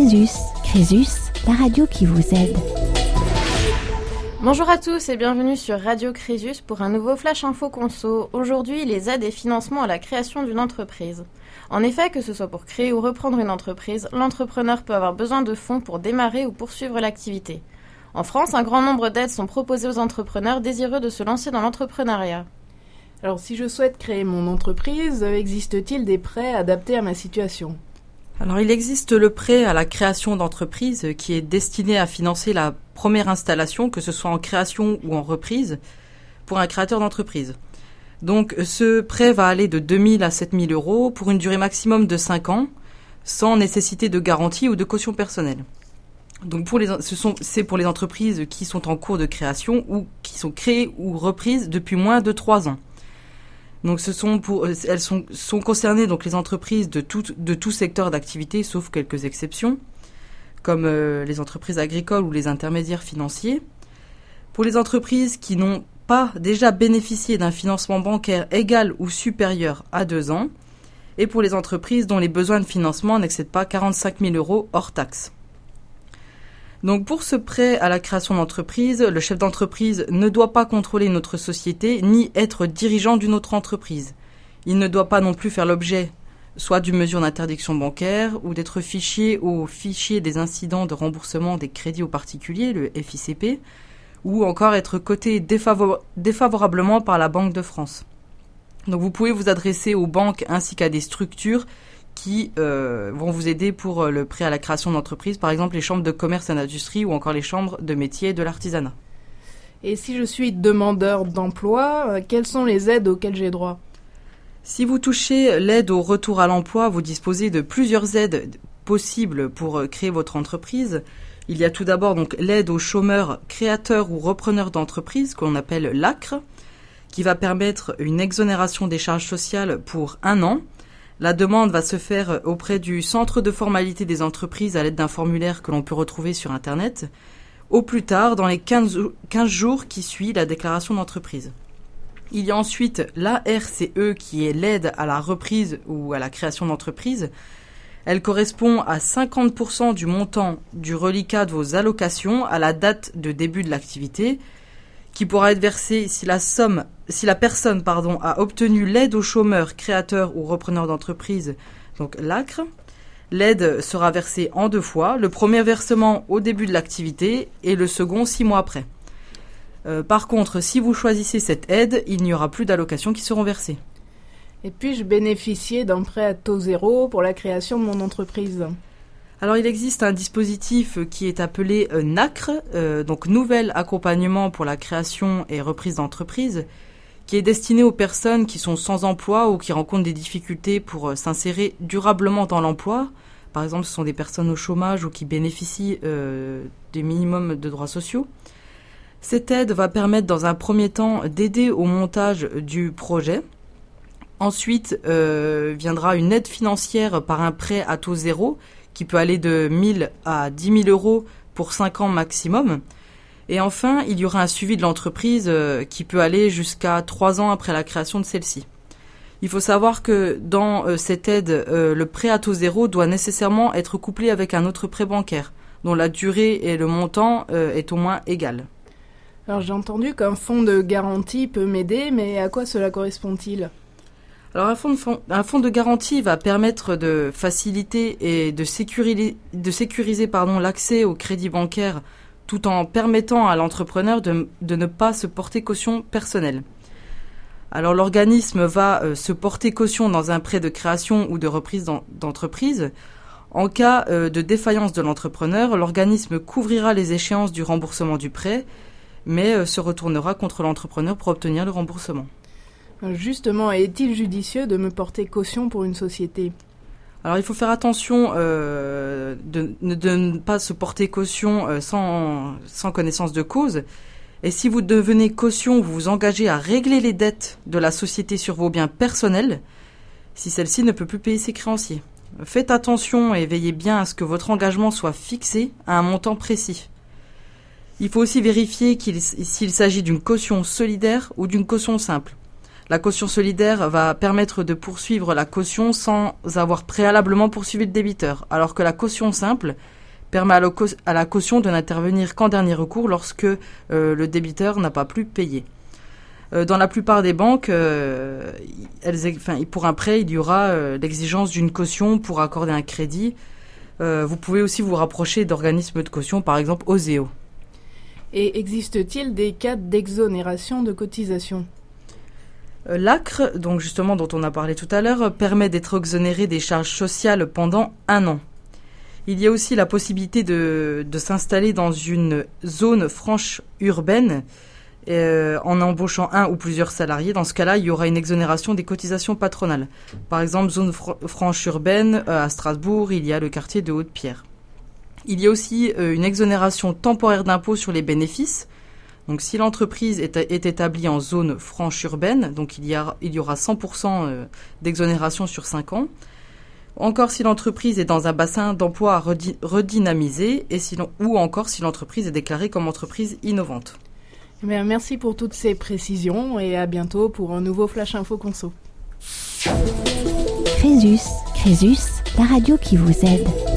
Crésus. Crésus, la radio qui vous aide. Bonjour à tous et bienvenue sur Radio Crésus pour un nouveau Flash Info Conso. Aujourd'hui, les aides et financements à la création d'une entreprise. En effet, que ce soit pour créer ou reprendre une entreprise, l'entrepreneur peut avoir besoin de fonds pour démarrer ou poursuivre l'activité. En France, un grand nombre d'aides sont proposées aux entrepreneurs désireux de se lancer dans l'entrepreneuriat. Alors si je souhaite créer mon entreprise, existe-t-il des prêts adaptés à ma situation? Alors il existe le prêt à la création d'entreprise qui est destiné à financer la première installation, que ce soit en création ou en reprise, pour un créateur d'entreprise. Donc ce prêt va aller de 2000 à 7000 euros pour une durée maximum de 5 ans, sans nécessité de garantie ou de caution personnelle. Donc c'est pour les entreprises qui sont en cours de création ou qui sont créées ou reprises depuis moins de 3 ans. Donc ce sont euh, elles sont, concernées donc les entreprises de tout, de secteur d'activité, sauf quelques exceptions, comme euh, les entreprises agricoles ou les intermédiaires financiers. Pour les entreprises qui n'ont pas déjà bénéficié d'un financement bancaire égal ou supérieur à deux ans, et pour les entreprises dont les besoins de financement n'excèdent pas 45 000 euros hors taxes. Donc pour ce prêt à la création d'entreprise, le chef d'entreprise ne doit pas contrôler notre société ni être dirigeant d'une autre entreprise. Il ne doit pas non plus faire l'objet soit d'une mesure d'interdiction bancaire ou d'être fichier au fichier des incidents de remboursement des crédits aux particuliers, le FICP, ou encore être coté défavorablement par la Banque de France. Donc vous pouvez vous adresser aux banques ainsi qu'à des structures qui euh, vont vous aider pour euh, le prêt à la création d'entreprise, par exemple les chambres de commerce et d'industrie ou encore les chambres de métier et de l'artisanat. Et si je suis demandeur d'emploi, euh, quelles sont les aides auxquelles j'ai droit? Si vous touchez l'aide au retour à l'emploi, vous disposez de plusieurs aides possibles pour créer votre entreprise. Il y a tout d'abord donc l'aide aux chômeurs, créateurs ou repreneurs d'entreprise, qu'on appelle l'ACRE, qui va permettre une exonération des charges sociales pour un an la demande va se faire auprès du centre de formalité des entreprises à l'aide d'un formulaire que l'on peut retrouver sur Internet, au plus tard dans les 15, jours qui suivent la déclaration d'entreprise. Il y a ensuite l'ARCE qui est l'aide à la reprise ou à la création d'entreprise. Elle correspond à 50% du montant du reliquat de vos allocations à la date de début de l'activité qui pourra être versé si la personne, a obtenu l'aide aux chômeurs, créateurs ou repreneurs d'entreprise, donc l'ACRE. L'aide sera versée en deux fois, le premier versement au début de l'activité et le second six mois après. Euh, par contre, si vous choisissez cette aide, il n'y aura plus d'allocations qui seront versées. Et puis-je bénéficier d'un prêt à taux zéro pour la création de mon entreprise? Alors il existe un dispositif qui est appelé euh, NACRE, euh, donc Nouvel Accompagnement pour la création et reprise d'entreprise, qui est destiné aux personnes qui sont sans emploi ou qui rencontrent des difficultés pour euh, s'insérer durablement dans l'emploi. Par exemple, ce sont des personnes au chômage ou qui bénéficient des minimums de droits sociaux. Cette aide va permettre dans un premier temps d'aider au montage du projet. Ensuite viendra une aide financière par un prêt à taux zéro qui peut aller de 1000 à 10 000 euros pour 5 ans maximum. Et enfin, il y aura un suivi de l'entreprise euh, qui peut aller jusqu'à 3 ans après la création de celle-ci. Il faut savoir que dans euh, cette aide, euh, le prêt à taux zéro doit nécessairement être couplé avec un autre prêt bancaire, dont la durée et le montant est au moins égal. Alors j'ai entendu qu'un fonds de garantie peut m'aider, mais à quoi cela correspond-il? Alors un fonds, de, garantie va permettre de faciliter et de sécuriser, de sécuriser l'accès au crédit bancaire tout en permettant à l'entrepreneur de, de, ne pas se porter caution personnelle. Alors l'organisme va euh, se porter caution dans un prêt de création ou de reprise d'entreprise. En cas euh, de défaillance de l'entrepreneur, l'organisme couvrira les échéances du remboursement du prêt, mais euh, se retournera contre l'entrepreneur pour obtenir le remboursement. Justement, est-il judicieux de me porter caution pour une société alors il faut faire attention euh, de, ne pas se porter caution euh, sans, sans, connaissance de cause. Et si vous devenez caution, vous vous engagez à régler les dettes de la société sur vos biens personnels, si celle-ci ne peut plus payer ses créanciers. Faites attention et veillez bien à ce que votre engagement soit fixé à un montant précis. Il faut aussi vérifier s'il s'agit d'une caution solidaire ou d'une caution simple. La caution solidaire va permettre de poursuivre la caution sans avoir préalablement poursuivi le débiteur, alors que la caution simple permet à, la caution de n'intervenir qu'en dernier recours lorsque euh, le débiteur n'a pas pu payer. Euh, dans la plupart des banques, euh, pour un prêt, il y aura l'exigence d'une caution pour accorder un crédit. vous pouvez aussi vous rapprocher d'organismes de caution, par exemple OSEO. Et existe-t-il des cas d'exonération de cotisation L'ACRE, donc justement dont on a parlé tout à l'heure, permet d'être exonéré des charges sociales pendant un an. Il y a aussi la possibilité de, s'installer dans une zone franche urbaine euh, en embauchant un ou plusieurs salariés. Dans ce cas-là, il y aura une exonération des cotisations patronales. Par exemple, zone franche urbaine, euh, à Strasbourg, il y a le quartier de Haute-Pierre. Il y a aussi euh, une exonération temporaire d'impôt sur les bénéfices. Donc si l'entreprise est, établie en zone franche urbaine, donc il y, il y aura 100% d'exonération sur 5 ans. Encore si l'entreprise est dans un bassin d'emploi à redynamiser et ou encore si l'entreprise est déclarée comme entreprise innovante. Eh merci pour toutes ces précisions et à bientôt pour un nouveau Flash Info Conso. Crésus, Crésus, la radio qui vous aide.